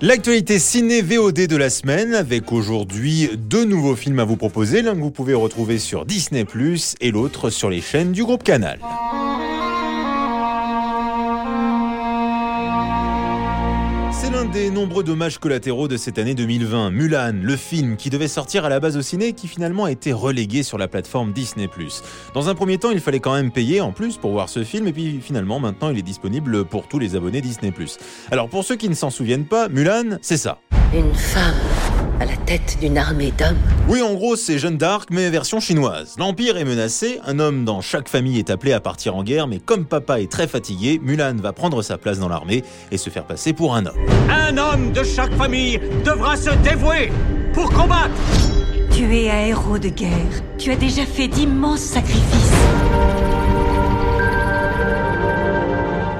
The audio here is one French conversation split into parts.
L'actualité ciné VOD de la semaine avec aujourd'hui deux nouveaux films à vous proposer, l'un que vous pouvez retrouver sur Disney ⁇ et l'autre sur les chaînes du groupe Canal. C'est l'un des nombreux dommages collatéraux de cette année 2020. Mulan, le film qui devait sortir à la base au ciné, qui finalement a été relégué sur la plateforme Disney+. Dans un premier temps, il fallait quand même payer en plus pour voir ce film, et puis finalement, maintenant, il est disponible pour tous les abonnés Disney+. Alors pour ceux qui ne s'en souviennent pas, Mulan, c'est ça. Une femme à la tête d'une armée d'hommes. Oui, en gros, c'est Jeanne d'Arc, mais version chinoise. L'Empire est menacé, un homme dans chaque famille est appelé à partir en guerre, mais comme papa est très fatigué, Mulan va prendre sa place dans l'armée et se faire passer pour un homme. Un homme de chaque famille devra se dévouer pour combattre Tu es un héros de guerre. Tu as déjà fait d'immenses sacrifices.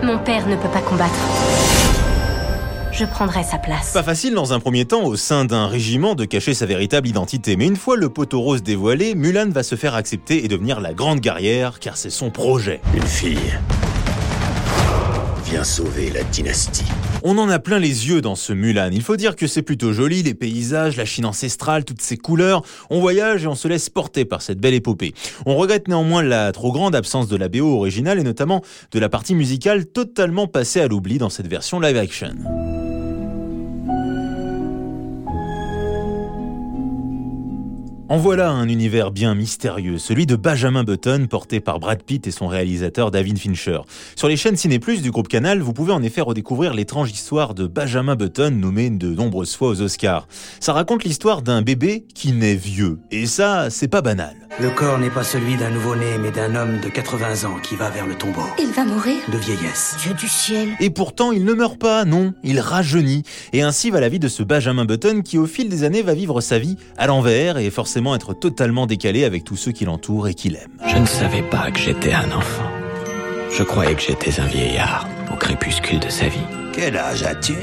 Mon père ne peut pas combattre je prendrai sa place. Pas facile dans un premier temps au sein d'un régiment de cacher sa véritable identité, mais une fois le poteau rose dévoilé, Mulan va se faire accepter et devenir la grande guerrière car c'est son projet. Une fille vient sauver la dynastie. On en a plein les yeux dans ce Mulan. Il faut dire que c'est plutôt joli, les paysages, la Chine ancestrale, toutes ces couleurs. On voyage et on se laisse porter par cette belle épopée. On regrette néanmoins la trop grande absence de la BO originale et notamment de la partie musicale totalement passée à l'oubli dans cette version live action. En voilà un univers bien mystérieux, celui de Benjamin Button, porté par Brad Pitt et son réalisateur David Fincher. Sur les chaînes Ciné Plus du groupe Canal, vous pouvez en effet redécouvrir l'étrange histoire de Benjamin Button, nommé de nombreuses fois aux Oscars. Ça raconte l'histoire d'un bébé qui naît vieux, et ça, c'est pas banal. Le corps n'est pas celui d'un nouveau-né, mais d'un homme de 80 ans qui va vers le tombeau. Il va mourir De vieillesse. Dieu du ciel. Et pourtant, il ne meurt pas, non, il rajeunit. Et ainsi va la vie de ce Benjamin Button qui, au fil des années, va vivre sa vie à l'envers et forcément être totalement décalé avec tous ceux qui l'entourent et qui l'aiment. Je ne savais pas que j'étais un enfant. Je croyais que j'étais un vieillard au crépuscule de sa vie. Quel âge as-tu?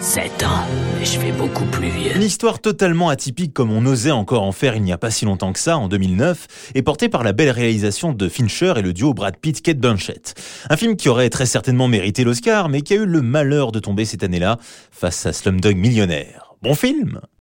7 ans, et je fais beaucoup plus vieux. Une histoire totalement atypique comme on osait encore en faire il n'y a pas si longtemps que ça, en 2009, et portée par la belle réalisation de Fincher et le duo Brad Pitt-Kate Blanchett. Un film qui aurait très certainement mérité l'Oscar, mais qui a eu le malheur de tomber cette année-là face à Slumdog Millionnaire. Bon film